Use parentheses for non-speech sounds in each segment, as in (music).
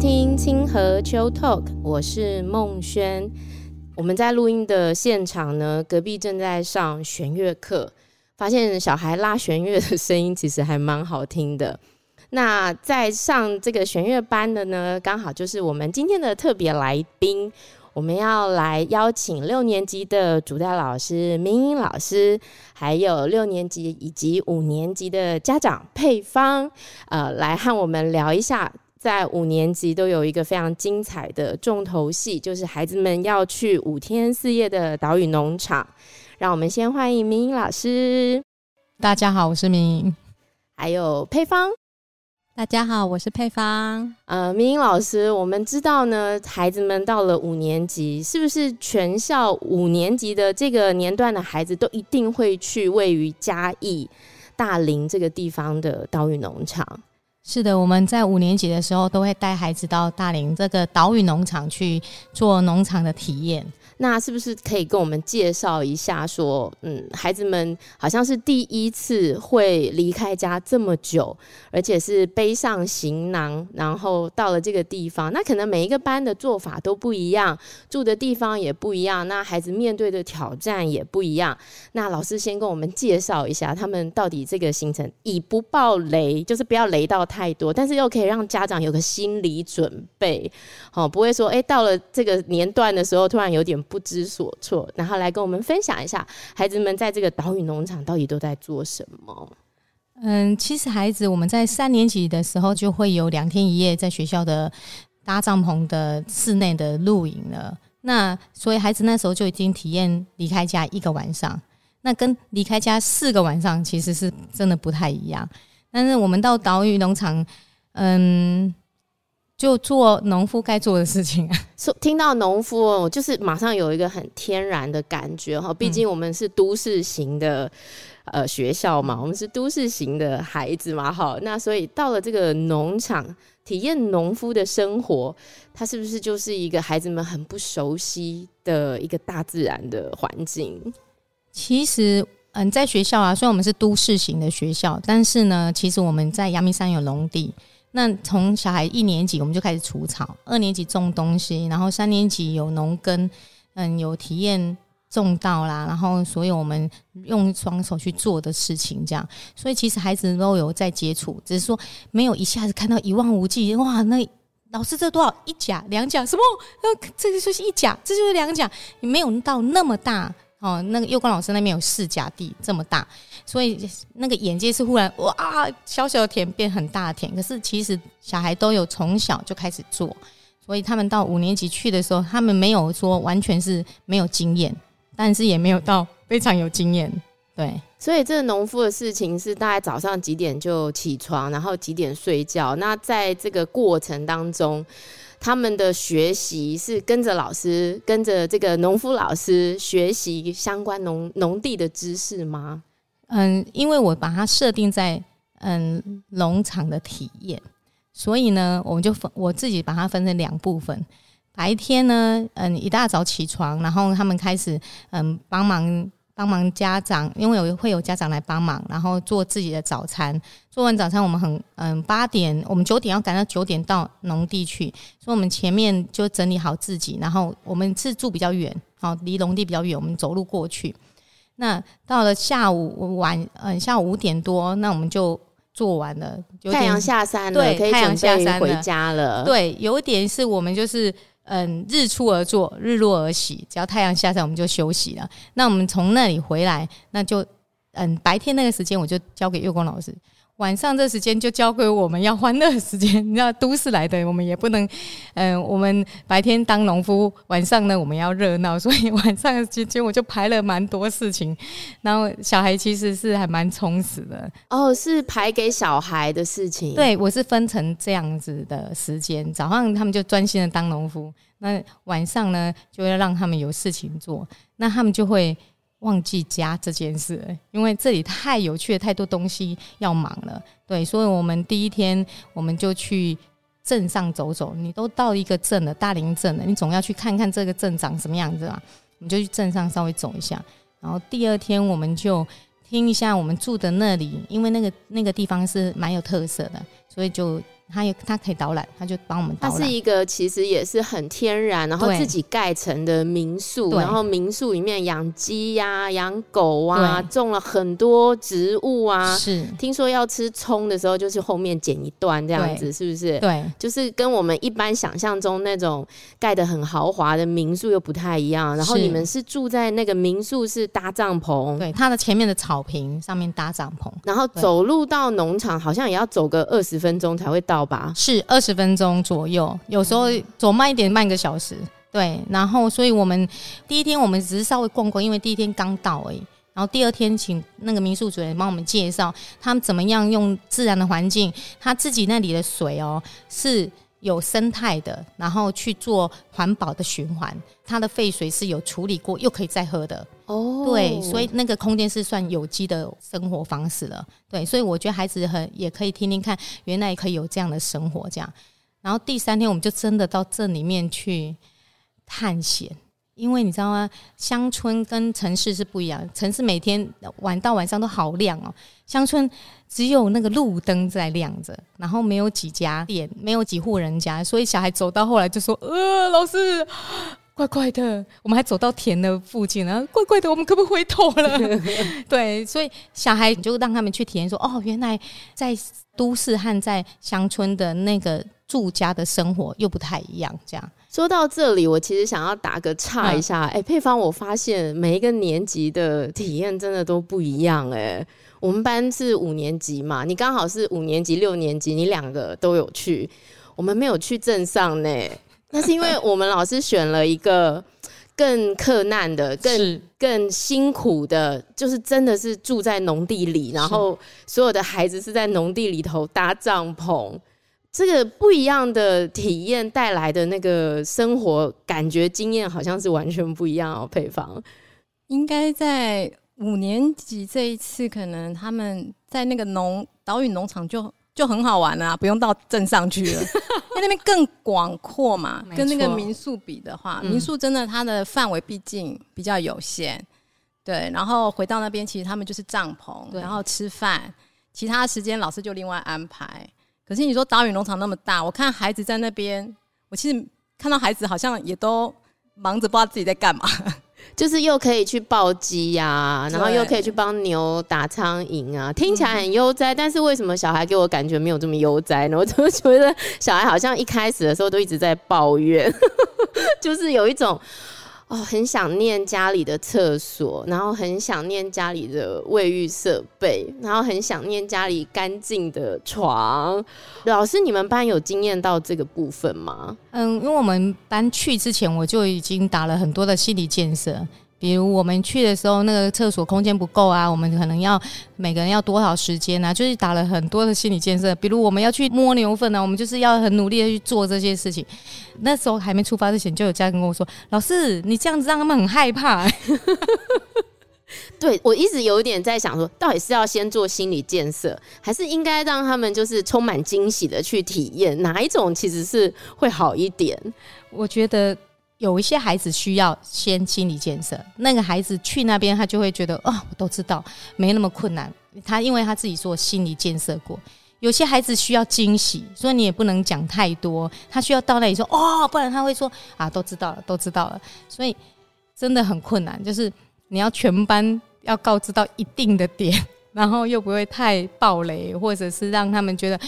听清河秋 Talk，我是孟轩。我们在录音的现场呢，隔壁正在上弦乐课，发现小孩拉弦乐的声音其实还蛮好听的。那在上这个弦乐班的呢，刚好就是我们今天的特别来宾。我们要来邀请六年级的主带老师明英老师，还有六年级以及五年级的家长配方，呃，来和我们聊一下，在五年级都有一个非常精彩的重头戏，就是孩子们要去五天四夜的岛屿农场。让我们先欢迎明英老师。大家好，我是明英，还有配方。大家好，我是配方。呃，明英老师，我们知道呢，孩子们到了五年级，是不是全校五年级的这个年段的孩子都一定会去位于嘉义大林这个地方的岛屿农场？是的，我们在五年级的时候都会带孩子到大林这个岛屿农场去做农场的体验。那是不是可以跟我们介绍一下？说，嗯，孩子们好像是第一次会离开家这么久，而且是背上行囊，然后到了这个地方。那可能每一个班的做法都不一样，住的地方也不一样，那孩子面对的挑战也不一样。那老师先跟我们介绍一下，他们到底这个行程以不爆雷，就是不要雷到太多，但是又可以让家长有个心理准备，好，不会说，哎，到了这个年段的时候，突然有点。不知所措，然后来跟我们分享一下孩子们在这个岛屿农场到底都在做什么。嗯，其实孩子我们在三年级的时候就会有两天一夜在学校的搭帐篷的室内的露营了。那所以孩子那时候就已经体验离开家一个晚上，那跟离开家四个晚上其实是真的不太一样。但是我们到岛屿农场，嗯。就做农夫该做的事情啊！(laughs) 说听到农夫，我就是马上有一个很天然的感觉哈。毕竟我们是都市型的呃学校嘛，我们是都市型的孩子嘛，好，那所以到了这个农场体验农夫的生活，它是不是就是一个孩子们很不熟悉的一个大自然的环境？其实，嗯，在学校啊，虽然我们是都市型的学校，但是呢，其实我们在阳明山有农地。那从小孩一年级我们就开始除草，二年级种东西，然后三年级有农耕，嗯，有体验种稻啦，然后所有我们用双手去做的事情，这样，所以其实孩子都有在接触，只是说没有一下子看到一望无际，哇，那老师这多少一甲两甲什么？那这个就是一甲，这就是两甲，你没有到那么大。哦，那个幼光老师那边有四甲地这么大，所以那个眼界是忽然哇，小小的田变很大的田。可是其实小孩都有从小就开始做，所以他们到五年级去的时候，他们没有说完全是没有经验，但是也没有到非常有经验。对，所以这个农夫的事情是大概早上几点就起床，然后几点睡觉。那在这个过程当中。他们的学习是跟着老师，跟着这个农夫老师学习相关农农地的知识吗？嗯，因为我把它设定在嗯农场的体验，所以呢，我们就分我自己把它分成两部分。白天呢，嗯，一大早起床，然后他们开始嗯帮忙。帮忙家长，因为有会有家长来帮忙，然后做自己的早餐。做完早餐，我们很嗯八点，我们九点要赶到九点到农地去，所以我们前面就整理好自己。然后我们是住比较远，好离农地比较远，我们走路过去。那到了下午晚嗯下午五点多，那我们就做完了。太阳下山了，对，可以太阳下山回家了。对，有一点是我们就是。嗯，日出而作，日落而息。只要太阳下山，我们就休息了。那我们从那里回来，那就嗯，白天那个时间我就交给月光老师。晚上这时间就交给我们要欢乐的时间，你知道都市来的，我们也不能，嗯，(laughs) 我们白天当农夫，晚上呢我们要热闹，所以晚上的时间我就排了蛮多事情。然后小孩其实是还蛮充实的哦，是排给小孩的事情。对，我是分成这样子的时间，早上他们就专心的当农夫，那晚上呢就要让他们有事情做，那他们就会。忘记家这件事，因为这里太有趣了，太多东西要忙了。对，所以我们第一天我们就去镇上走走。你都到一个镇了，大林镇了，你总要去看看这个镇长什么样子吧？我们就去镇上稍微走一下。然后第二天我们就听一下我们住的那里，因为那个那个地方是蛮有特色的，所以就他有他可以导览，他就帮我们导览。它是一个其实也是很天然，然后自己盖成的民宿，然后民宿里面养鸡呀、养狗啊，种了很多植物啊。是，听说要吃葱的时候，就是后面剪一段这样子，是不是？对，就是跟我们一般想象中那种盖的很豪华的民宿又不太一样。然后你们是住在那个民宿是搭帐篷，对，它的前面的草坪上面搭帐篷，然后走路到农场好像也要走个二十分钟才会到。好吧，是二十分钟左右，有时候走慢一点，半个小时。对，然后所以我们第一天我们只是稍微逛逛，因为第一天刚到而已。然后第二天请那个民宿主人帮我们介绍他们怎么样用自然的环境，他自己那里的水哦是有生态的，然后去做环保的循环，它的废水是有处理过又可以再喝的。哦，对，所以那个空间是算有机的生活方式了。对，所以我觉得孩子很也可以听听看，原来也可以有这样的生活这样。然后第三天我们就真的到镇里面去探险，因为你知道吗？乡村跟城市是不一样，城市每天晚到晚上都好亮哦，乡村只有那个路灯在亮着，然后没有几家店，没有几户人家，所以小孩走到后来就说：“呃，老师。”怪怪的，我们还走到田的附近，然后怪怪的，我们可不可以回头了？(laughs) 对，所以小孩你就让他们去体验说，哦，原来在都市和在乡村的那个住家的生活又不太一样。这样说到这里，我其实想要打个岔一下，哎、嗯，佩芳，我发现每一个年级的体验真的都不一样。哎，我们班是五年级嘛，你刚好是五年级、六年级，你两个都有去，我们没有去镇上呢。那是因为我们老师选了一个更克难的、更更辛苦的，就是真的是住在农地里，然后所有的孩子是在农地里头搭帐篷，这个不一样的体验带来的那个生活感觉经验，好像是完全不一样哦。配方应该在五年级这一次，可能他们在那个农岛屿农场就。就很好玩啊，不用到镇上去了，(laughs) 因为那边更广阔嘛。跟那个民宿比的话，民宿真的它的范围毕竟比较有限。对，然后回到那边，其实他们就是帐篷，然后吃饭，其他时间老师就另外安排。可是你说岛屿农场那么大，我看孩子在那边，我其实看到孩子好像也都忙着不知道自己在干嘛。(laughs) 就是又可以去抱鸡呀，然后又可以去帮牛打苍蝇啊，听起来很悠哉。但是为什么小孩给我感觉没有这么悠哉呢？我怎么觉得小孩好像一开始的时候都一直在抱怨，(laughs) 就是有一种。哦，很想念家里的厕所，然后很想念家里的卫浴设备，然后很想念家里干净的床。老师，你们班有经验到这个部分吗？嗯，因为我们班去之前，我就已经打了很多的心理建设。比如我们去的时候，那个厕所空间不够啊，我们可能要每个人要多少时间啊？就是打了很多的心理建设。比如我们要去摸牛粪呢、啊，我们就是要很努力的去做这些事情。那时候还没出发之前，就有家人跟我说：“老师，你这样子让他们很害怕。(laughs) ”对，我一直有一点在想说，到底是要先做心理建设，还是应该让他们就是充满惊喜的去体验？哪一种其实是会好一点？我觉得。有一些孩子需要先心理建设，那个孩子去那边，他就会觉得哦，我都知道，没那么困难。他因为他自己做心理建设过。有些孩子需要惊喜，所以你也不能讲太多，他需要到那里说哦，不然他会说啊，都知道了，都知道了。所以真的很困难，就是你要全班要告知到一定的点，然后又不会太暴雷，或者是让他们觉得。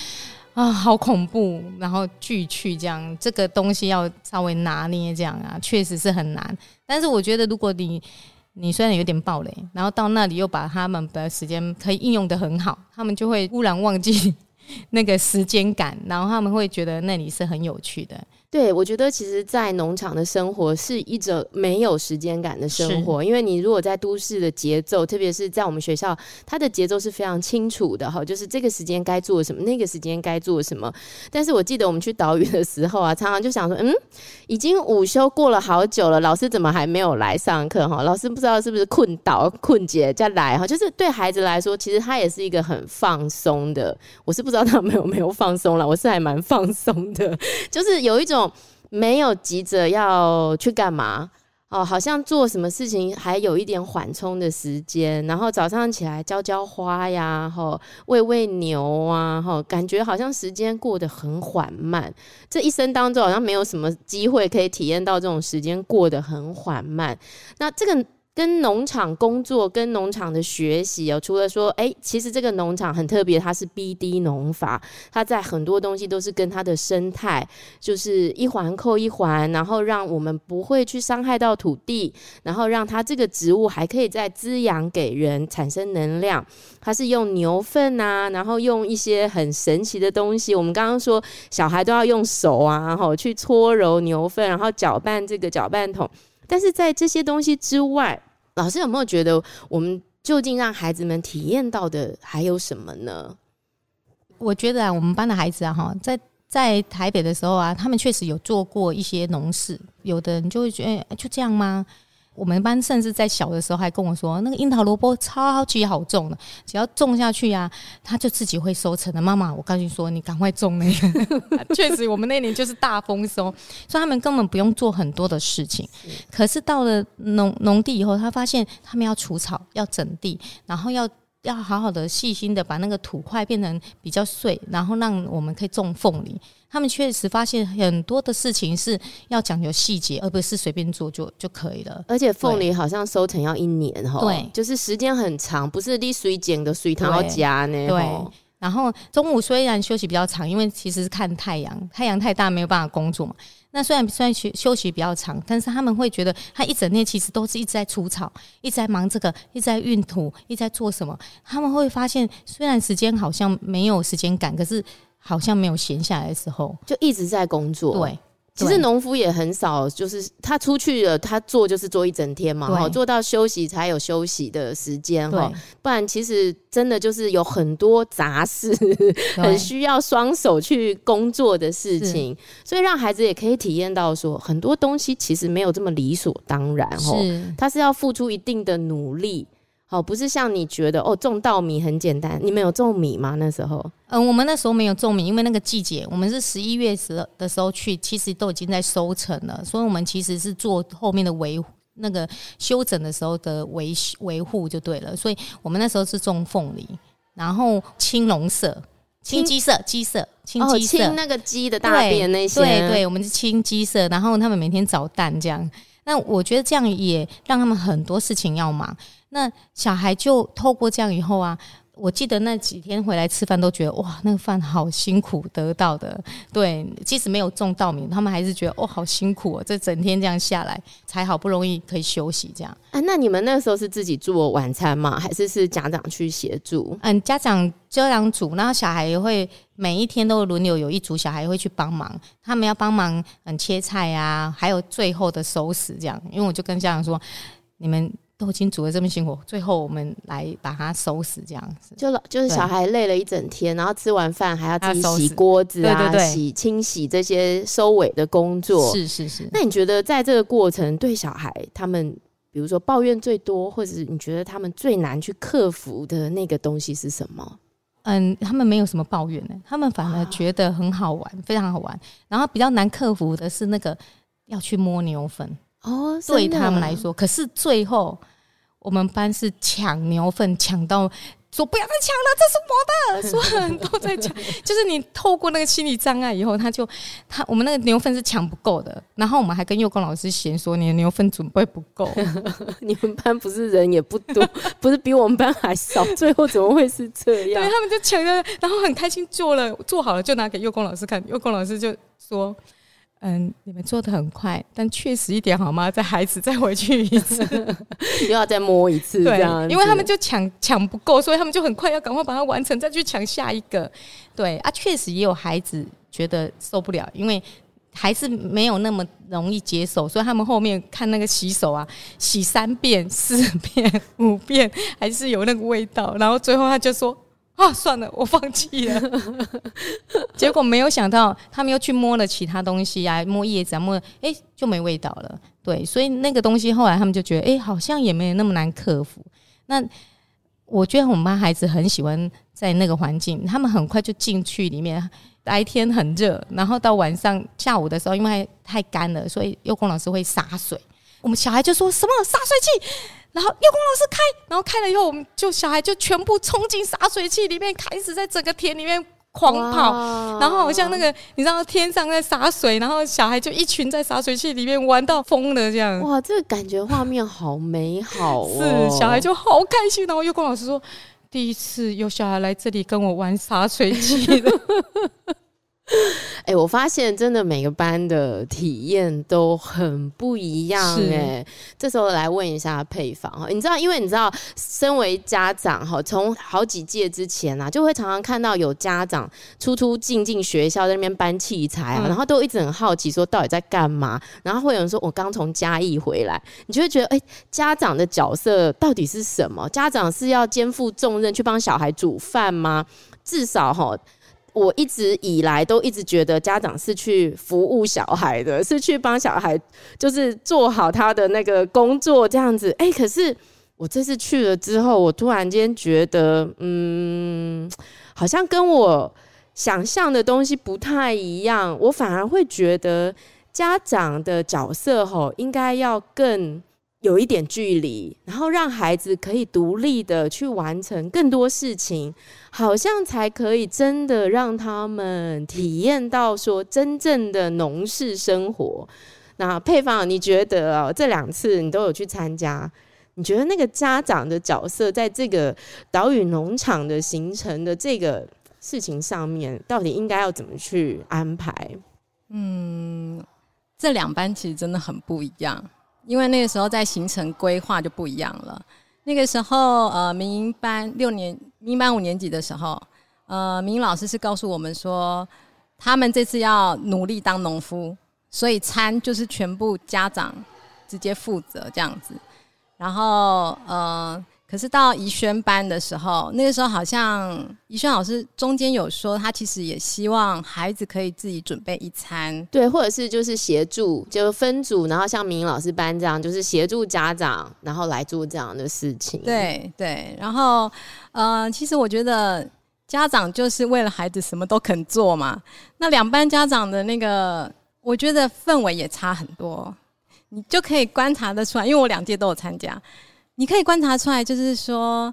啊，好恐怖！然后拒去这样，这个东西要稍微拿捏这样啊，确实是很难。但是我觉得，如果你你虽然有点暴雷，然后到那里又把他们的时间可以应用的很好，他们就会忽然忘记 (laughs) 那个时间感，然后他们会觉得那里是很有趣的。对，我觉得其实，在农场的生活是一种没有时间感的生活，因为你如果在都市的节奏，特别是在我们学校，它的节奏是非常清楚的哈，就是这个时间该做什么，那个时间该做什么。但是我记得我们去岛屿的时候啊，常常就想说，嗯，已经午休过了好久了，老师怎么还没有来上课哈？老师不知道是不是困倒困姐再来哈？就是对孩子来说，其实他也是一个很放松的。我是不知道他们有没有放松了，我是还蛮放松的，(laughs) 就是有一种。没有急着要去干嘛，哦，好像做什么事情还有一点缓冲的时间，然后早上起来浇浇花呀，吼喂喂牛啊，吼感觉好像时间过得很缓慢。这一生当中好像没有什么机会可以体验到这种时间过得很缓慢。那这个。跟农场工作，跟农场的学习哦，除了说，哎、其实这个农场很特别，它是 BD 农法，它在很多东西都是跟它的生态，就是一环扣一环，然后让我们不会去伤害到土地，然后让它这个植物还可以再滋养给人，产生能量。它是用牛粪啊，然后用一些很神奇的东西。我们刚刚说，小孩都要用手啊，然后去搓揉牛粪，然后搅拌这个搅拌桶。但是在这些东西之外，老师有没有觉得我们究竟让孩子们体验到的还有什么呢？我觉得啊，我们班的孩子啊，哈，在在台北的时候啊，他们确实有做过一些农事，有的人就会觉得，欸，就这样吗？我们班甚至在小的时候还跟我说，那个樱桃萝卜超级好种的，只要种下去呀、啊，它就自己会收成的。妈妈，我告诉你说，你赶快种那个。(laughs) 确实，我们那年就是大丰收，所以他们根本不用做很多的事情。可是到了农农地以后，他发现他们要除草、要整地，然后要要好好的细心的把那个土块变成比较碎，然后让我们可以种凤梨。他们确实发现很多的事情是要讲究细节，而不是随便做就就可以了。而且凤梨好像收成要一年哈，对，就是时间很长，不是滴水捡的水塘要加呢。对，然后中午虽然休息比较长，因为其实是看太阳，太阳太大没有办法工作嘛。那虽然虽然休休息比较长，但是他们会觉得他一整天其实都是一直在除草，一直在忙这个，一直在运土，一直在做什么。他们会发现，虽然时间好像没有时间感，可是。好像没有闲下来的时候，就一直在工作。对，其实农夫也很少，就是他出去了，他做就是做一整天嘛，哈，做到休息才有休息的时间哈，不然其实真的就是有很多杂事，(laughs) 很需要双手去工作的事情，所以让孩子也可以体验到说，很多东西其实没有这么理所当然，哈，他是要付出一定的努力。哦，不是像你觉得哦，种稻米很简单。你们有种米吗？那时候？嗯、呃，我们那时候没有种米，因为那个季节，我们是十一月时的时候去，其实都已经在收成了，所以我们其实是做后面的维那个修整的时候的维维护就对了。所以我们那时候是种凤梨，然后青龙色、青鸡色、鸡色、青鸡色，青那个鸡的大便那些，对对，对，我们是青鸡色，然后他们每天找蛋这样。那我觉得这样也让他们很多事情要忙。那小孩就透过这样以后啊，我记得那几天回来吃饭都觉得哇，那个饭好辛苦得到的。对，即使没有种稻米，他们还是觉得哦，好辛苦哦，这整天这样下来才好不容易可以休息这样。啊，那你们那时候是自己做晚餐吗？还是是家长去协助？嗯，家长家长煮，然后小孩也会每一天都轮流有一组小孩会去帮忙，他们要帮忙嗯切菜啊，还有最后的收拾这样。因为我就跟家长说，你们。都已经煮的这么辛苦，最后我们来把它收拾，这样子。就就是小孩累了一整天，然后吃完饭还要自己洗锅子啊，对对对，洗清洗这些收尾的工作。是是是。那你觉得在这个过程，对小孩他们，比如说抱怨最多，或者是你觉得他们最难去克服的那个东西是什么？嗯，他们没有什么抱怨呢，他们反而觉得很好玩，非常好玩。然后比较难克服的是那个要去摸牛粪哦，对他们来说，可是最后。我们班是抢牛粪，抢到说不要再抢了，这是我的。所有人都在抢，(laughs) 就是你透过那个心理障碍以后，他就他我们那个牛粪是抢不够的。然后我们还跟幼工老师嫌说，你的牛粪准备不够。(laughs) 你们班不是人也不多，(laughs) 不是比我们班还少，最后怎么会是这样？对，他们就抢了，然后很开心做了，做好了就拿给幼工老师看。幼工老师就说。嗯，你们做的很快，但确实一点好吗？再孩子再回去一次，(laughs) (laughs) 又要再摸一次，这样。因为他们就抢抢不够，所以他们就很快要赶快把它完成，再去抢下一个。对啊，确实也有孩子觉得受不了，因为还是没有那么容易接受，所以他们后面看那个洗手啊，洗三遍、四遍、五遍，还是有那个味道。然后最后他就说。啊，算了，我放弃了。(laughs) 结果没有想到，他们又去摸了其他东西啊，摸叶子啊，摸，哎、就没味道了。对，所以那个东西后来他们就觉得，哎、好像也没有那么难克服。那我觉得我们班孩子很喜欢在那个环境，他们很快就进去里面。白天很热，然后到晚上下午的时候，因为太干了，所以幼工老师会洒水。我们小孩就说什么洒水器，然后月光老师开，然后开了以后，我们就小孩就全部冲进洒水器里面，开始在整个田里面狂跑，然后好像那个你知道天上在洒水，然后小孩就一群在洒水器里面玩到疯了这样。哇，这个感觉画面好美好哦！是小孩就好开心，然后月光老师说，第一次有小孩来这里跟我玩洒水器了。(laughs) 哎、欸，我发现真的每个班的体验都很不一样哎。这时候来问一下配方哈，你知道，因为你知道，身为家长哈，从好几届之前啊，就会常常看到有家长出出进进学校在那边搬器材啊，然后都一直很好奇说到底在干嘛。然后会有人说我刚从嘉义回来，你就会觉得哎、欸，家长的角色到底是什么？家长是要肩负重任去帮小孩煮饭吗？至少哈。我一直以来都一直觉得家长是去服务小孩的，是去帮小孩，就是做好他的那个工作这样子。哎、可是我这次去了之后，我突然间觉得，嗯，好像跟我想象的东西不太一样。我反而会觉得家长的角色吼，应该要更。有一点距离，然后让孩子可以独立的去完成更多事情，好像才可以真的让他们体验到说真正的农事生活。那佩芳，你觉得哦，这两次你都有去参加，你觉得那个家长的角色在这个岛屿农场的形成的这个事情上面，到底应该要怎么去安排？嗯，这两班其实真的很不一样。因为那个时候在行程规划就不一样了。那个时候，呃，民营班六年，民营班五年级的时候，呃，民营老师是告诉我们说，他们这次要努力当农夫，所以餐就是全部家长直接负责这样子。然后，呃。可是到怡轩班的时候，那个时候好像怡轩老师中间有说，他其实也希望孩子可以自己准备一餐，对，或者是就是协助，就分组，然后像明老师班这样，就是协助家长，然后来做这样的事情。对对，然后呃，其实我觉得家长就是为了孩子什么都肯做嘛。那两班家长的那个，我觉得氛围也差很多，你就可以观察得出来，因为我两届都有参加。你可以观察出来，就是说，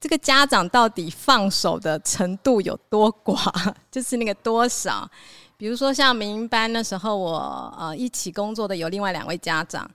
这个家长到底放手的程度有多寡，(laughs) 就是那个多少。比如说，像民营班那时候，我呃一起工作的有另外两位家长。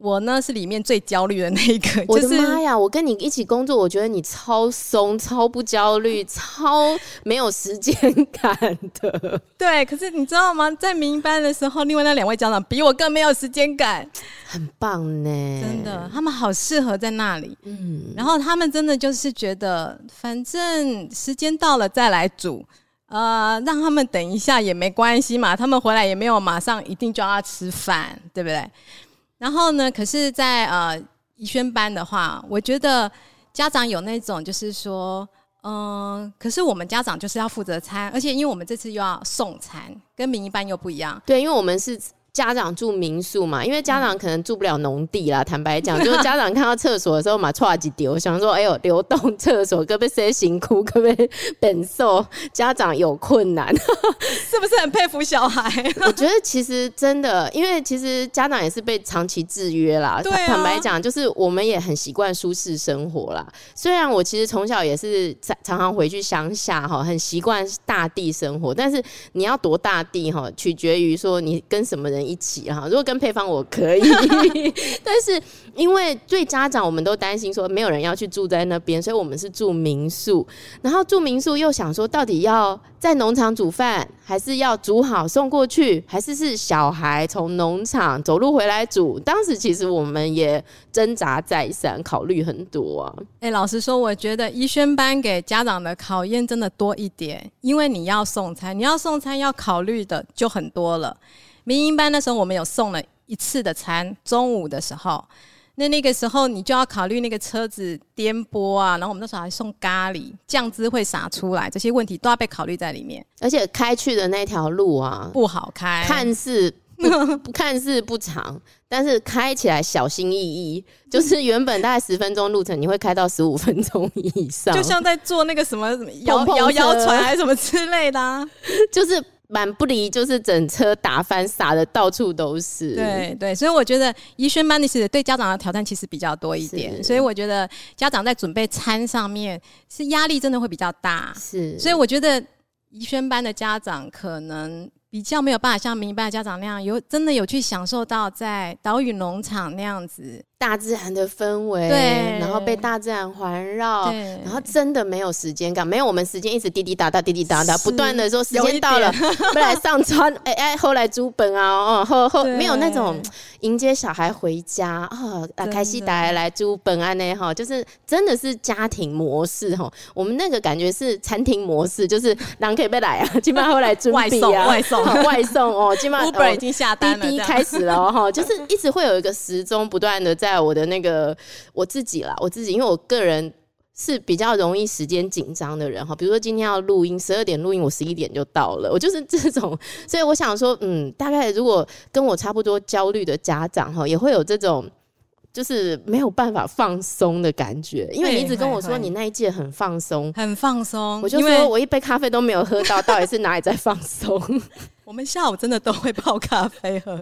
我呢是里面最焦虑的那一个，(laughs) 我的妈呀！我跟你一起工作，我觉得你超松、超不焦虑、(laughs) 超没有时间感的。(laughs) 对，可是你知道吗？在民营班的时候，另外那两位家长比我更没有时间感，很棒呢，真的，他们好适合在那里。嗯，然后他们真的就是觉得，反正时间到了再来煮，呃，让他们等一下也没关系嘛，他们回来也没有马上一定就要吃饭，对不对？然后呢？可是在，呃宜轩班的话，我觉得家长有那种，就是说，嗯、可是我们家长就是要负责餐，而且因为我们这次又要送餐，跟民营班又不一样。对，因为我们是。家长住民宿嘛，因为家长可能住不了农地啦。坦白讲，(laughs) 就是家长看到厕所的时候嘛，唰几丢，想说：“哎呦，流动厕所，可不可以谁辛苦，可不可以忍受？”家长有困难，(laughs) 是不是很佩服小孩？我觉得其实真的，因为其实家长也是被长期制约啦。对啊，坦白讲，就是我们也很习惯舒适生活啦。虽然我其实从小也是常常回去乡下哈，很习惯大地生活，但是你要多大地哈，取决于说你跟什么人。一起哈，如果跟配方我可以，但是因为对家长，我们都担心说没有人要去住在那边，所以我们是住民宿。然后住民宿又想说，到底要在农场煮饭，还是要煮好送过去，还是是小孩从农场走路回来煮？当时其实我们也挣扎再三，考虑很多啊。哎、老实说，我觉得医轩班给家长的考验真的多一点，因为你要送餐，你要送餐要考虑的就很多了。民营班的时候，我们有送了一次的餐，中午的时候，那那个时候你就要考虑那个车子颠簸啊，然后我们那时候还送咖喱，酱汁会洒出来，这些问题都要被考虑在里面。而且开去的那条路啊，不好开，看似 (laughs) 不看似不长，但是开起来小心翼翼，就是原本大概十分钟路程，你会开到十五分钟以上，就像在坐那个什么摇摇摇船还是什么之类的啊，(laughs) 就是。满不离就是整车打翻，洒的到处都是。对对，所以我觉得宜萱班的是对家长的挑战其实比较多一点，所以我觉得家长在准备餐上面是压力真的会比较大。是，所以我觉得宜轩班的家长可能。比较没有办法像明白家长那样有真的有去享受到在岛屿农场那样子大自然的氛围，对，然后被大自然环绕，然后真的没有时间感，没有我们时间一直滴滴答答滴滴答答不断的说时间到了，(laughs) 不来上传，哎哎，后来租本啊，哦后后没有那种迎接小孩回家哦，啊开西达来租本啊那哈，就是真的是家庭模式哈，我们那个感觉是餐厅模式，就是狼可以被来啊，(laughs) 基本上后来准备啊外送。(laughs) 外送哦，基本上 Uber 已经下单了，滴滴开始了哈，就是一直会有一个时钟不断的在我的那个我自己啦，我自己，因为我个人是比较容易时间紧张的人哈，比如说今天要录音，十二点录音，我十一点就到了，我就是 (laughs) 这种，所以我想说，嗯，大概如果跟我差不多焦虑的家长哈，也会有这种。就是没有办法放松的感觉，因为你一直跟我说你那一届很放松，很放松。我就说我一杯咖啡都没有喝到，到底是哪里在放松？(laughs) 我们下午真的都会泡咖啡喝，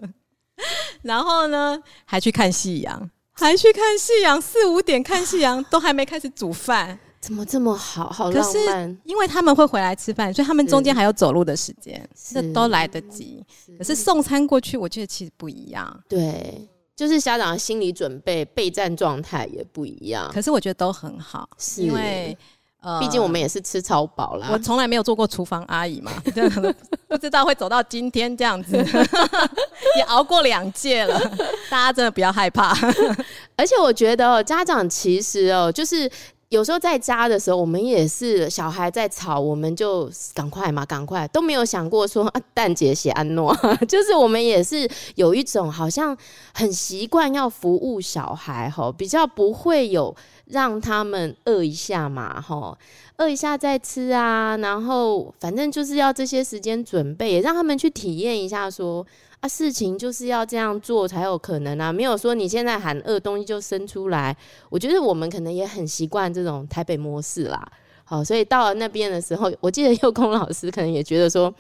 (laughs) 然后呢还去看夕阳，还去看夕阳，四五点看夕阳都还没开始煮饭，怎么这么好？好浪漫。因为他们会回来吃饭，所以他们中间还有走路的时间，这都来得及。可是送餐过去，我觉得其实不一样。对。就是家长的心理准备、备战状态也不一样，可是我觉得都很好，是因为呃，毕竟我们也是吃超饱啦。我从来没有做过厨房阿姨嘛，(laughs) 不知道会走到今天这样子，(laughs) 也熬过两届了，大家真的不要害怕。(laughs) 而且我觉得家长其实哦，就是。有时候在家的时候，我们也是小孩在吵，我们就赶快嘛，赶快都没有想过说啊，蛋姐写安诺，(laughs) 就是我们也是有一种好像很习惯要服务小孩吼，比较不会有让他们饿一下嘛吼，饿一下再吃啊，然后反正就是要这些时间准备，也让他们去体验一下说。啊，事情就是要这样做才有可能啊！没有说你现在喊饿，东西就生出来。我觉得我们可能也很习惯这种台北模式啦。好，所以到了那边的时候，我记得幼空老师可能也觉得说。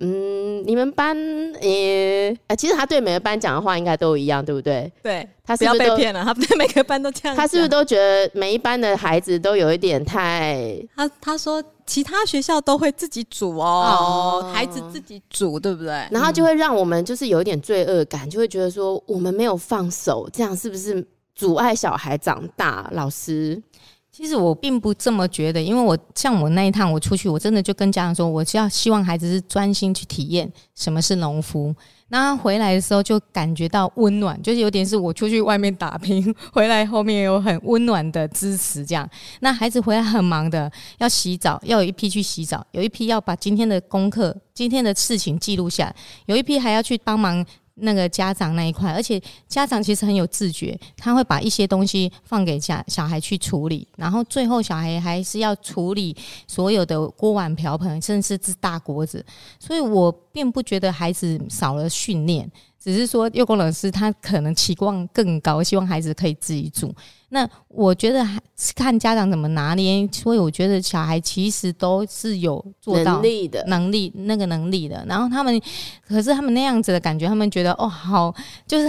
嗯，你们班也，呃，其实他对每个班讲的话应该都一样，对不对？对，他是不是不要被骗了？他对每个班都这样。他是不是都觉得每一班的孩子都有一点太……他他说其他学校都会自己煮哦，哦孩子自己煮，对不对？然后就会让我们就是有一点罪恶感，就会觉得说我们没有放手，这样是不是阻碍小孩长大？老师。其实我并不这么觉得，因为我像我那一趟我出去，我真的就跟家长说，我是要希望孩子是专心去体验什么是农夫。那回来的时候就感觉到温暖，就是有点是我出去外面打拼，(laughs) 回来后面有很温暖的支持这样。那孩子回来很忙的，要洗澡，要有一批去洗澡，有一批要把今天的功课、今天的事情记录下来，有一批还要去帮忙。那个家长那一块，而且家长其实很有自觉，他会把一些东西放给家小孩去处理，然后最后小孩还是要处理所有的锅碗瓢盆，甚至是大锅子，所以我并不觉得孩子少了训练。只是说，幼工老师他可能期望更高，希望孩子可以自己煮。那我觉得还看家长怎么拿捏。所以我觉得小孩其实都是有做到能力的能力，那个能力的。然后他们，可是他们那样子的感觉，他们觉得哦，好，就是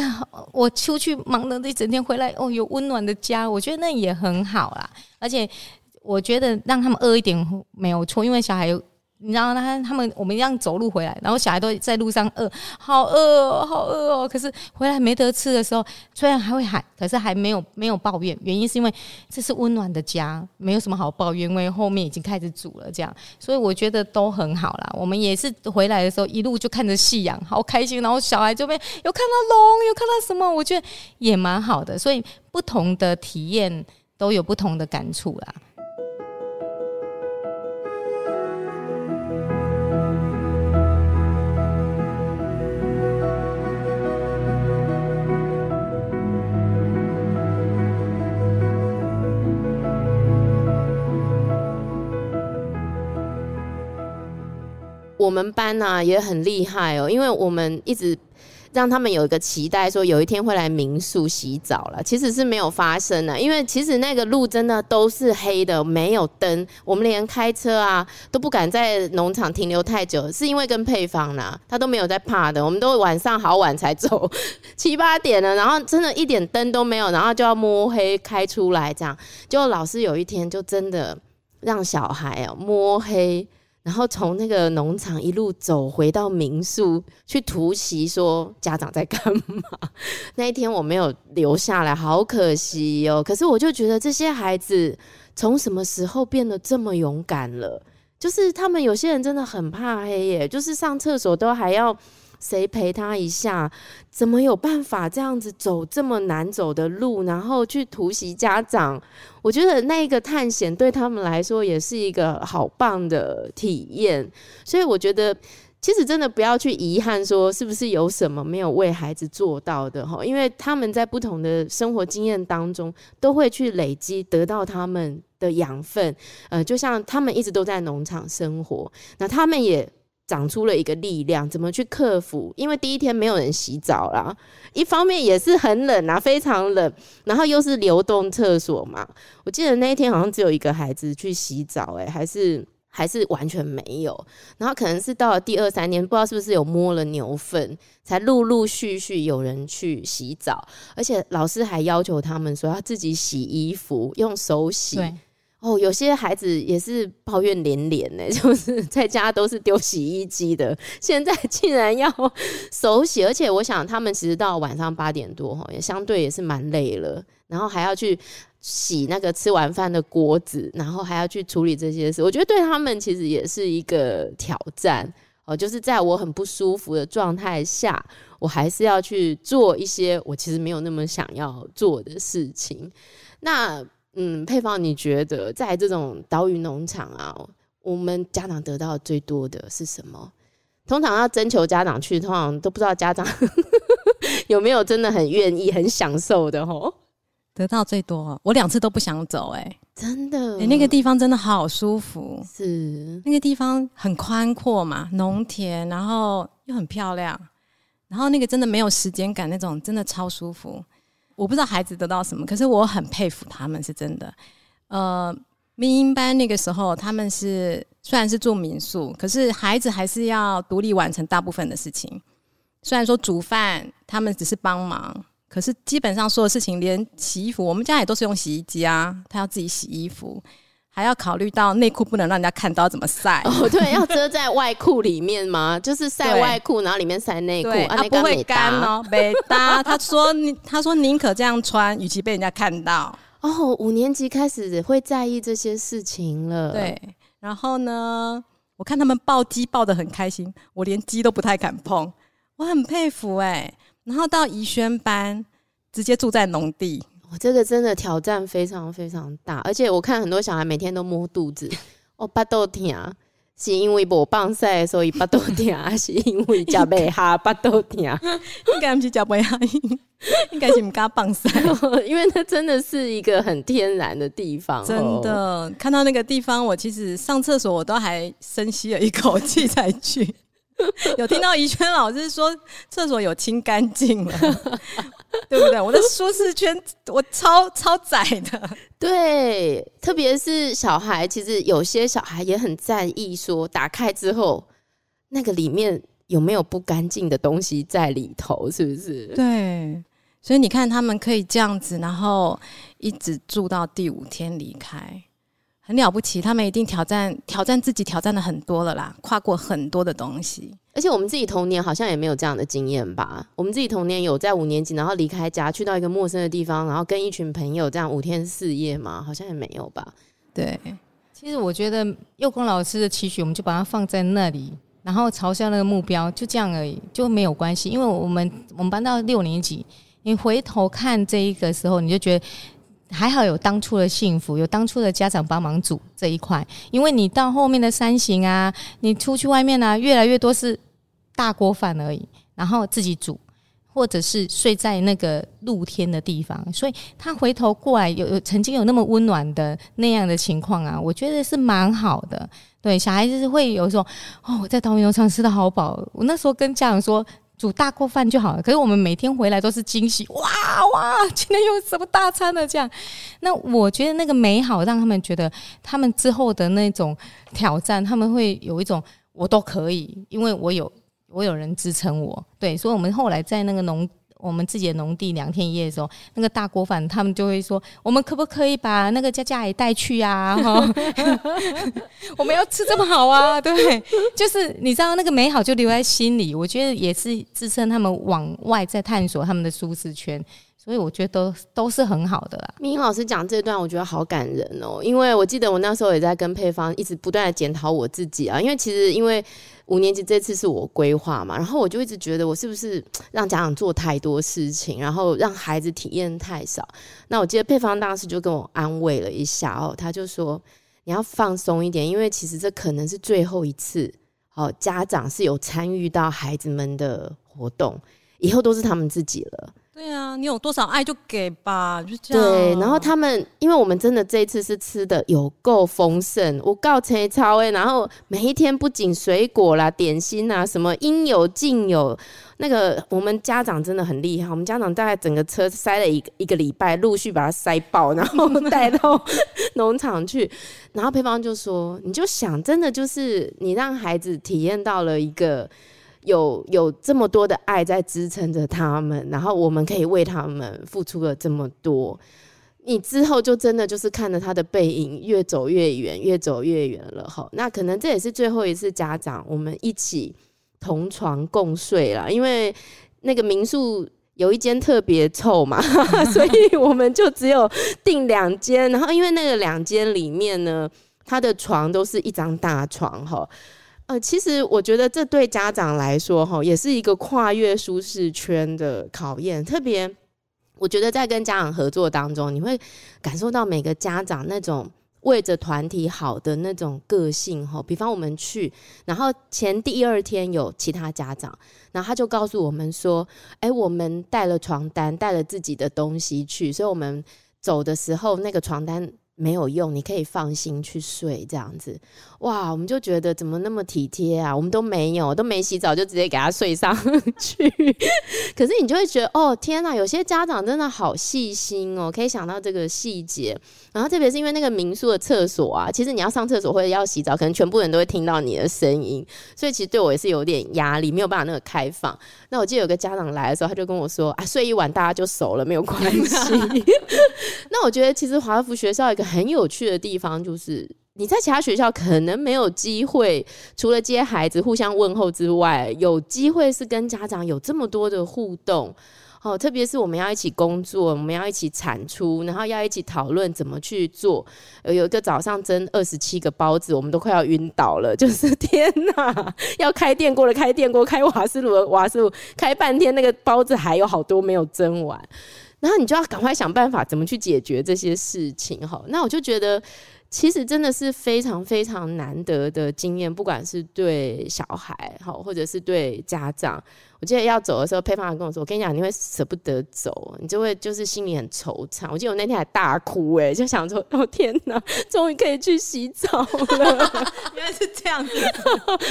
我出去忙了一整天回来，哦，有温暖的家，我觉得那也很好啦。而且我觉得让他们饿一点没有错，因为小孩。你知道他他们我们一样走路回来，然后小孩都在路上饿，好饿哦，好饿哦。可是回来没得吃的时候，虽然还会喊，可是还没有没有抱怨。原因是因为这是温暖的家，没有什么好抱怨，因为后面已经开始煮了这样。所以我觉得都很好啦。我们也是回来的时候一路就看着夕阳，好开心。然后小孩这边有看到龙，有看到什么，我觉得也蛮好的。所以不同的体验都有不同的感触啦。我们班呢、也很厉害哦，因为我们一直让他们有一个期待，说有一天会来民宿洗澡了。其实是没有发生的，因为其实那个路真的都是黑的，没有灯，我们连开车啊都不敢在农场停留太久，是因为跟配方呢，他都没有在怕的。我们都晚上好晚才走，(laughs) 七八点了，然后真的一点灯都没有，然后就要摸黑开出来，这样。就老师有一天就真的让小孩啊摸黑。然后从那个农场一路走回到民宿去突袭，说家长在干嘛？(laughs) 那一天我没有留下来，好可惜哦。可是我就觉得这些孩子从什么时候变得这么勇敢了？就是他们有些人真的很怕黑耶，就是上厕所都还要。谁陪他一下？怎么有办法这样子走这么难走的路，然后去突袭家长？我觉得那个探险对他们来说也是一个好棒的体验。所以我觉得，其实真的不要去遗憾说是不是有什么没有为孩子做到的哈，因为他们在不同的生活经验当中都会去累积，得到他们的养分。呃，就像他们一直都在农场生活，那他们也。长出了一个力量，怎么去克服？因为第一天没有人洗澡啦，一方面也是很冷啊，非常冷，然后又是流动厕所嘛。我记得那一天好像只有一个孩子去洗澡，欸，诶，还是还是完全没有。然后可能是到了第二三天，不知道是不是有摸了牛粪，才陆陆续续有人去洗澡，而且老师还要求他们说要自己洗衣服，用手洗。哦，有些孩子也是抱怨连连呢，(laughs) 就是在家都是丢洗衣机的，现在竟然要手洗，而且我想他们其实到晚上八点多哈，也相对也是蛮累了，然后还要去洗那个吃完饭的锅子，然后还要去处理这些事，我觉得对他们其实也是一个挑战哦，就是在我很不舒服的状态下，我还是要去做一些我其实没有那么想要做的事情，那。嗯，配方，你觉得在这种岛屿农场啊，我们家长得到最多的是什么？通常要征求家长去，通常都不知道家长 (laughs) 有没有真的很愿意、很享受的哦。得到最多，我两次都不想走，欸，哎，真的，欸，那个地方真的好舒服，是那个地方很宽阔嘛，农田，然后又很漂亮，然后那个真的没有时间感，那种真的超舒服。我不知道孩子得到什么，可是我很佩服他们，是真的。呃，民营班那个时候，他们是虽然是住民宿，可是孩子还是要独立完成大部分的事情。虽然说煮饭他们只是帮忙，可是基本上所有事情，连洗衣服，我们家也都是用洗衣机啊，他要自己洗衣服。还要考虑到内裤不能让人家看到怎么晒哦，对，要遮在外裤里面吗？(laughs) 就是晒外裤，然后里面晒内裤，啊，不会干哦，没搭。(laughs) 他说你，他说宁可这样穿，与其被人家看到。哦，五年级开始会在意这些事情了。对，然后呢，我看他们抱鸡抱得很开心，我连鸡都不太敢碰，我很佩服哎、欸。然后到宜萱班，直接住在农地。我这个真的挑战非常非常大，而且我看很多小孩每天都摸肚子，哦，巴肚疼，是因为无棒赛，所以巴豆疼，还是因为脚背哈巴豆疼？应该不是脚背哈，应该是唔敢棒赛，(laughs) 因为它真的是一个很天然的地方。真的，看到那个地方，我其实上厕所我都还深吸了一口气才去。(laughs) 有听到宜萱老师说厕所有清干净了，(laughs) 对不对？我的舒适圈 (laughs) 我超超窄的，对，特别是小孩，其实有些小孩也很在意，说打开之后那个里面有没有不干净的东西在里头，是不是？对，所以你看他们可以这样子，然后一直住到第五天离开。很了不起，他们一定挑战挑战自己，挑战了很多了啦，跨过很多的东西。而且我们自己童年好像也没有这样的经验吧？我们自己童年有在五年级，然后离开家去到一个陌生的地方，然后跟一群朋友这样五天四夜吗？好像也没有吧？对，其实我觉得幼工老师的期许，我们就把它放在那里，然后朝向那个目标，就这样而已，就没有关系。因为我们我们班到六年级，你回头看这一个时候，你就觉得。还好有当初的幸福，有当初的家长帮忙煮这一块，因为你到后面的山行啊，你出去外面啊，越来越多是大锅饭而已，然后自己煮，或者是睡在那个露天的地方，所以他回头过来有有曾经有那么温暖的那样的情况啊，我觉得是蛮好的。对，小孩子会有说哦，我在岛屿农场吃得好饱，我那时候跟家长说。煮大锅饭就好了。可是我们每天回来都是惊喜，哇哇，今天有什么大餐呢？这样，那我觉得那个美好让他们觉得，他们之后的那种挑战，他们会有一种我都可以，因为我有我有人支撑我。对，所以，我们后来在那个农。我们自己的农地两天一夜的时候，那个大锅饭，他们就会说：“我们可不可以把那个佳佳也带去啊？(laughs) 哈，(laughs) 我们要吃这么好啊？对，就是你知道那个美好就留在心里，我觉得也是支撑他们往外在探索他们的舒适圈。”所以我觉得都是很好的啦。明老师讲这段，我觉得好感人哦，因为我记得我那时候也在跟配方一直不断的检讨我自己啊，因为其实因为五年级这次是我规划嘛，然后我就一直觉得我是不是让家长做太多事情，然后让孩子体验太少。那我记得配方当时就跟我安慰了一下哦，他就说你要放松一点，因为其实这可能是最后一次哦，家长是有参与到孩子们的活动，以后都是他们自己了。对啊，你有多少爱就给吧，就这样。对，然后他们，因为我们真的这一次是吃的有够丰盛，我告陈超哎，然后每一天不仅水果啦、点心啊，什么应有尽有。那个我们家长真的很厉害，我们家长大概整个车塞了一个一个礼拜，陆续把它塞爆，然后带到农场去。(laughs) 然后配方就说：“你就想，真的就是你让孩子体验到了一个。”有有这么多的爱在支撑着他们，然后我们可以为他们付出了这么多，你之后就真的就是看着他的背影越走越远，越走越远了哈。那可能这也是最后一次家长我们一起同床共睡了，因为那个民宿有一间特别臭嘛，(laughs) 所以我们就只有订两间，然后因为那个两间里面呢，他的床都是一张大床哈。呃，其实我觉得这对家长来说，哈，也是一个跨越舒适圈的考验。特别，我觉得在跟家长合作当中，你会感受到每个家长那种为着团体好的那种个性，哈。比方我们去，然后前第二天有其他家长，然后他就告诉我们说：“哎，我们带了床单，带了自己的东西去，所以我们走的时候那个床单。”没有用，你可以放心去睡这样子，哇，我们就觉得怎么那么体贴啊？我们都没有，都没洗澡就直接给他睡上 (laughs) 去。可是你就会觉得，哦，天哪，有些家长真的好细心哦，可以想到这个细节。然后特别是因为那个民宿的厕所啊，其实你要上厕所或者要洗澡，可能全部人都会听到你的声音，所以其实对我也是有点压力，没有办法那个开放。那我记得有个家长来的时候，他就跟我说啊，睡一晚大家就熟了，没有关系。(laughs) 那我觉得其实华福学校一个。很有趣的地方就是，你在其他学校可能没有机会，除了接孩子互相问候之外，有机会是跟家长有这么多的互动。哦，特别是我们要一起工作，我们要一起产出，然后要一起讨论怎么去做。有一个早上蒸二十七个包子，我们都快要晕倒了。(laughs) 就是天哪，要开电锅了，开电锅，开瓦斯炉瓦斯炉，开半天，那个包子还有好多没有蒸完。然后你就要赶快想办法怎么去解决这些事情哈。那我就觉得，其实真的是非常非常难得的经验，不管是对小孩哈，或者是对家长。我记得要走的时候，配方还跟我说：“我跟你讲，你会舍不得走，你就会就是心里很惆怅。”我记得我那天还大哭哎，就想说：“哦天哪，终于可以去洗澡了！” (laughs) 原来是这样子。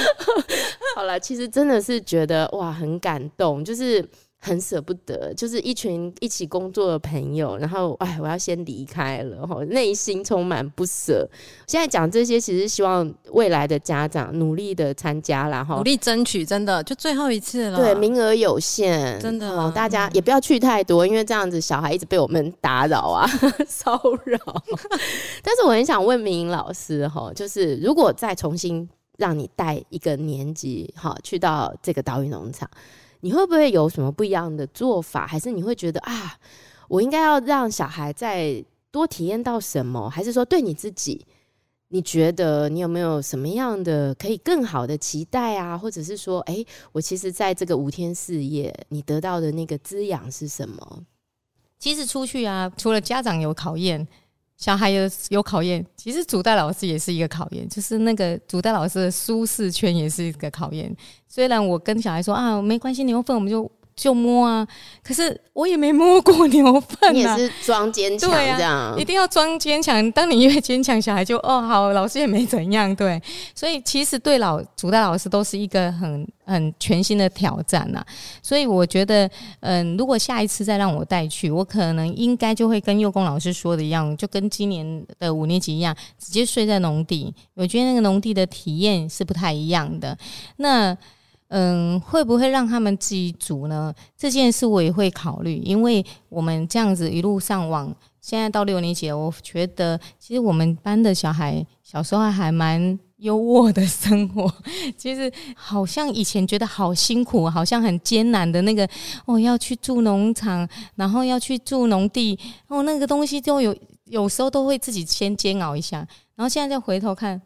(laughs) 好了，其实真的是觉得哇，很感动，就是。很舍不得，就是一群一起工作的朋友，然后哎，我要先离开了，哈，内心充满不舍。现在讲这些，其实希望未来的家长努力的参加啦，哈，努力争取，真的就最后一次了。对，名额有限，真的，哦，大家也不要去太多，因为这样子小孩一直被我们打扰啊，(laughs) 骚扰。但是我很想问明颖老师，哈，就是如果再重新让你带一个年级，哈，去到这个岛屿农场。你会不会有什么不一样的做法？还是你会觉得啊，我应该要让小孩再多体验到什么？还是说对你自己，你觉得你有没有什么样的可以更好的期待啊？或者是说，哎，我其实在这个五天四夜，你得到的那个滋养是什么？其实出去啊，除了家长有考验。小孩有有考验，其实主代老师也是一个考验，就是那个主代老师的舒适圈也是一个考验。虽然我跟小孩说啊，没关系，牛粪我们就就摸啊。可是我也没摸过牛粪啊。你也是装坚强，对啊，一定要装坚强。当你越坚强，小孩就哦好，老师也没怎样。对，所以其实对老主代老师都是一个很很全新的挑战呐。所以我觉得，嗯，如果下一次再让我带去，我可能应该就会跟幼工老师说的一样，就跟今年的五年级一样，直接睡在农地。我觉得那个农地的体验是不太一样的。那。嗯，会不会让他们自己煮呢？这件事我也会考虑，因为我们这样子一路上往现在到六年级，我觉得其实我们班的小孩小时候还蛮优渥的生活。(laughs) 其实好像以前觉得好辛苦，好像很艰难的那个哦，要去住农场，然后要去住农地，哦，那个东西就有有时候都会自己先煎熬一下，然后现在再回头看。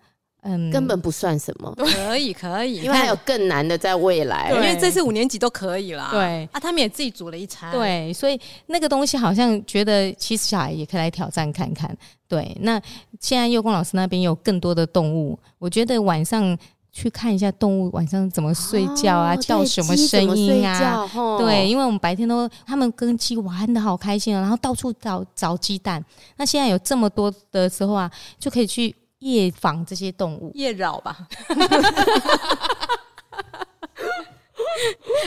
嗯，根本不算什么，可以可以，因为还有更难的在未来。因为这次五年级都可以啦。对啊，他们也自己煮了一餐。对，所以那个东西好像觉得，其实小孩也可以来挑战看看。对，那现在幼工老师那边有更多的动物，我觉得晚上去看一下动物晚上怎么睡觉啊，哦、叫什么声音啊？对，因为我们白天都他们跟鸡玩的好开心啊，然后到处找找鸡蛋。那现在有这么多的时候啊，就可以去。夜访这些动物，夜扰吧。(laughs)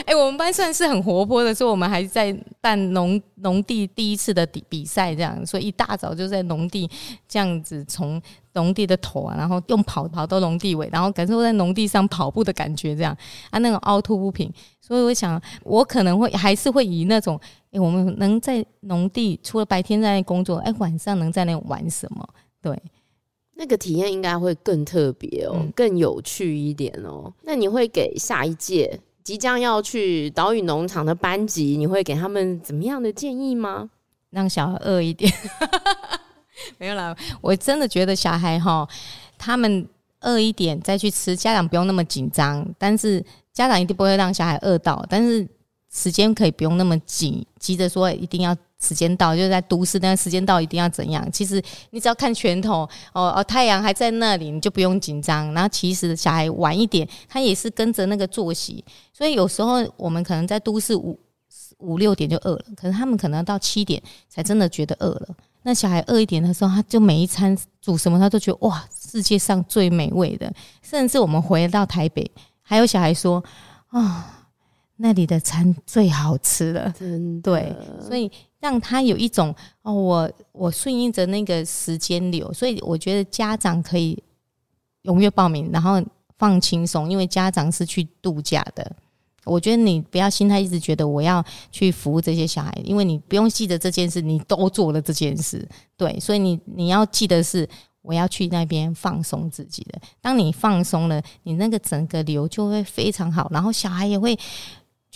哎、欸，我们班算是很活泼的，所以我们还在办农农地第一次的比比赛，这样，所以一大早就在农地这样子，从农地的头啊，然后用跑跑到农地尾，然后感受在农地上跑步的感觉，这样啊，那种凹凸不平。所以我想，我可能会还是会以那种，哎、欸，我们能在农地除了白天在那工作，哎、欸，晚上能在那玩什么？对。那个体验应该会更特别哦，嗯、更有趣一点哦。那你会给下一届即将要去岛屿农场的班级，你会给他们怎么样的建议吗？让小孩饿一点，(laughs) 没有啦。我真的觉得小孩哈，他们饿一点再去吃，家长不用那么紧张。但是家长一定不会让小孩饿到，但是时间可以不用那么紧，急着说一定要。时间到，就是在都市，但是时间到一定要怎样？其实你只要看拳头，哦哦，太阳还在那里，你就不用紧张。然后其实小孩晚一点，他也是跟着那个作息，所以有时候我们可能在都市五五六点就饿了，可是他们可能到七点才真的觉得饿了。那小孩饿一点的时候，他就每一餐煮什么，他都觉得哇，世界上最美味的。甚至我们回到台北，还有小孩说啊。哦那里的餐最好吃了，真。对，所以让他有一种哦，我我顺应着那个时间流，所以我觉得家长可以踊跃报名，然后放轻松，因为家长是去度假的。我觉得你不要心态一直觉得我要去服务这些小孩，因为你不用记得这件事，你都做了这件事。对，所以你你要记得是我要去那边放松自己的。当你放松了，你那个整个流就会非常好，然后小孩也会。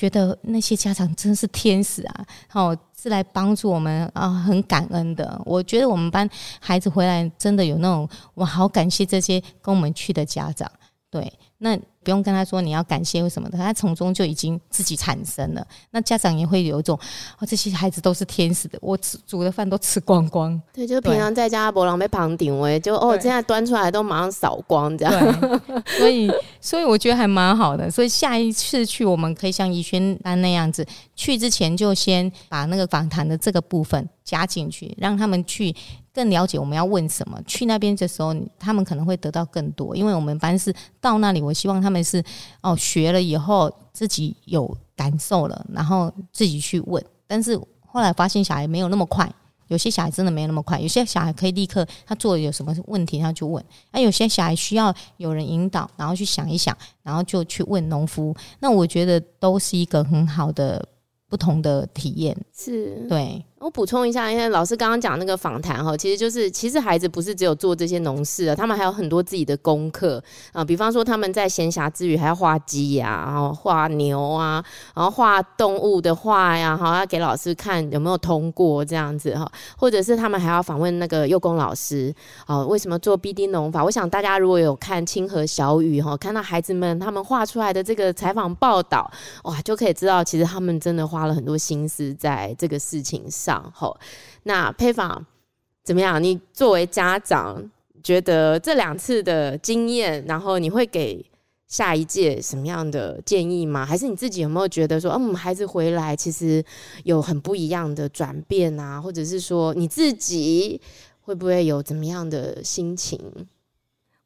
觉得那些家长真是天使啊！哦，是来帮助我们啊，很感恩的。我觉得我们班孩子回来真的有那种，我好感谢这些跟我们去的家长。对，那。不用跟他说你要感谢或什么的，他从中就已经自己产生了。那家长也会有一种哦，这些孩子都是天使的，我吃煮的饭都吃光光。对，就平常在家博朗被旁顶围，就哦，现在端出来都马上扫光这样。(laughs) 所以，所以我觉得还蛮好的。所以下一次去，我们可以像怡萱班那样子，去之前就先把那个访谈的这个部分加进去，让他们去更了解我们要问什么。去那边的时候，他们可能会得到更多，因为我们班是到那里，我希望他们。他们是哦，学了以后自己有感受了，然后自己去问。但是后来发现小孩没有那么快，有些小孩真的没有那么快，有些小孩可以立刻他做有什么问题他就问，那有些小孩需要有人引导，然后去想一想，然后就去问农夫。那我觉得都是一个很好的不同的体验，是对。我补充一下，因为老师刚刚讲那个访谈哈，其实就是其实孩子不是只有做这些农事啊，他们还有很多自己的功课啊，比方说他们在闲暇之余还要画鸡呀，然后画牛啊，然后画动物的画呀，好要给老师看有没有通过这样子哈，或者是他们还要访问那个幼工老师啊，为什么做 BD 农法？我想大家如果有看《清河小雨》哈，看到孩子们他们画出来的这个采访报道，哇，就可以知道其实他们真的花了很多心思在这个事情上。好，那姵芳怎么样？你作为家长，觉得这两次的经验，然后你会给下一届什么样的建议吗？还是你自己有没有觉得说，嗯，孩子回来其实有很不一样的转变啊？或者是说你自己会不会有怎么样的心情？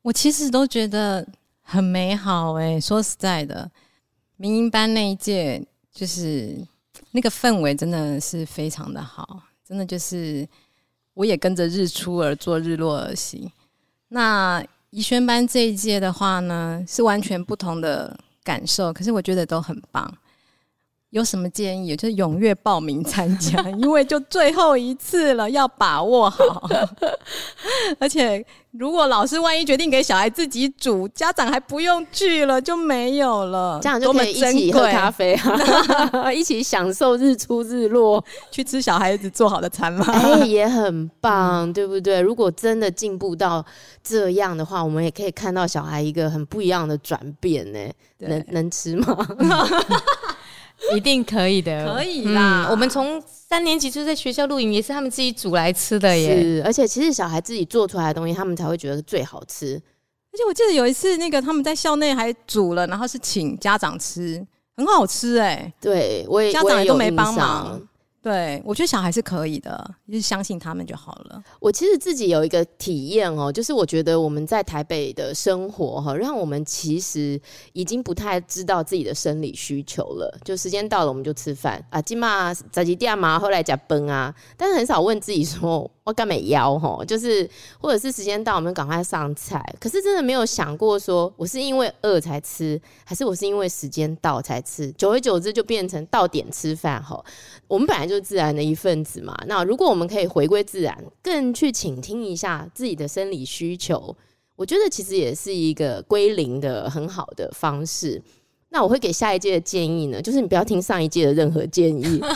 我其实都觉得很美好哎、说实在的，民营班那一届就是那个氛围真的是非常的好，真的就是我也跟着日出而作，日落而息。那怡萱班这一届的话呢，是完全不同的感受，可是我觉得都很棒。有什么建议？(laughs) 就是踊跃报名参加，(laughs) 因为就最后一次了，要把握好。(laughs) 而且，如果老师万一决定给小孩自己煮，家长还不用去了，就没有了，这样就可以一起喝咖啡啊，一起享受日出日落，去吃小孩子做好的餐嘛。哎、欸，也很棒，对不对？如果真的进步到这样的话，我们也可以看到小孩一个很不一样的转变呢。能能吃吗？(laughs) 一定可以的，可以啦。嗯、我们从三年级就在学校露营，也是他们自己煮来吃的耶。是，而且其实小孩自己做出来的东西，他们才会觉得最好吃。而且我记得有一次，那个他们在校内还煮了，然后是请家长吃，很好吃哎、欸。对，我也家长也都没帮忙。对，我觉得小孩是可以的，就是相信他们就好了。我其实自己有一个体验哦，就是我觉得我们在台北的生活哈，让我们其实已经不太知道自己的生理需求了。就时间到了，我们就吃饭啊，今嘛早几点嘛，后来加崩啊，但是很少问自己说。我干嘛腰吼，就是或者是时间到，我们赶快上菜。可是真的没有想过说，我是因为饿才吃，还是我是因为时间到才吃？久而久之就变成到点吃饭吼。我们本来就是自然的一份子嘛。那如果我们可以回归自然，更去倾听一下自己的生理需求，我觉得其实也是一个归零的很好的方式。那我会给下一届的建议呢，就是你不要听上一届的任何建议。(laughs)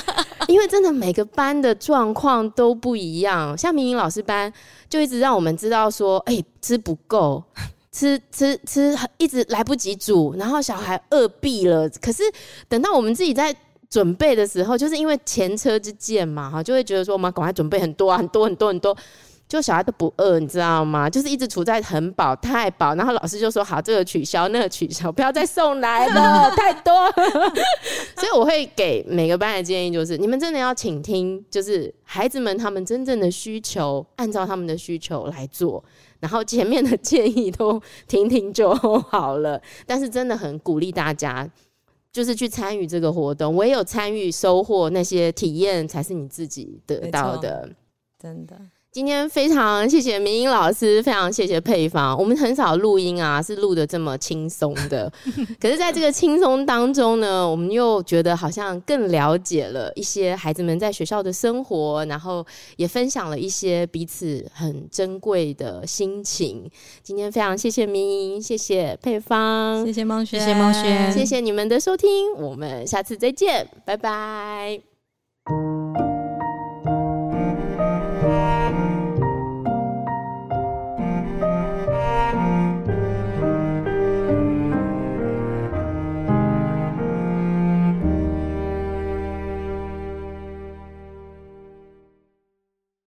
因为真的每个班的状况都不一样，像明英老师班就一直让我们知道说，哎、吃不够，(laughs) 吃吃吃，一直来不及煮，然后小孩饿毙了。可是等到我们自己在准备的时候，就是因为前车之鉴嘛，哈，就会觉得说，我们赶快准备很多，很多很多很多。就小孩都不饿，你知道吗？就是一直处在很饱、太饱，然后老师就说：“好，这个取消，那个取消，不要再送来了，(laughs) 太多。”所以我会给每个班的建议就是：你们真的要倾听，就是孩子们他们真正的需求，按照他们的需求来做。然后前面的建议都听听就好了。但是真的很鼓励大家，就是去参与这个活动，唯有参与收获那些体验，才是你自己得到的。真的。今天非常谢谢明英老师，非常谢谢配方。我们很少录音啊，是录的这么轻松的。(laughs) 可是，在这个轻松当中呢，我们又觉得好像更了解了一些孩子们在学校的生活，然后也分享了一些彼此很珍贵的心情。今天非常谢谢明英，谢谢配方，谢谢孟轩，谢谢孟轩，谢谢你们的收听，我们下次再见，拜拜。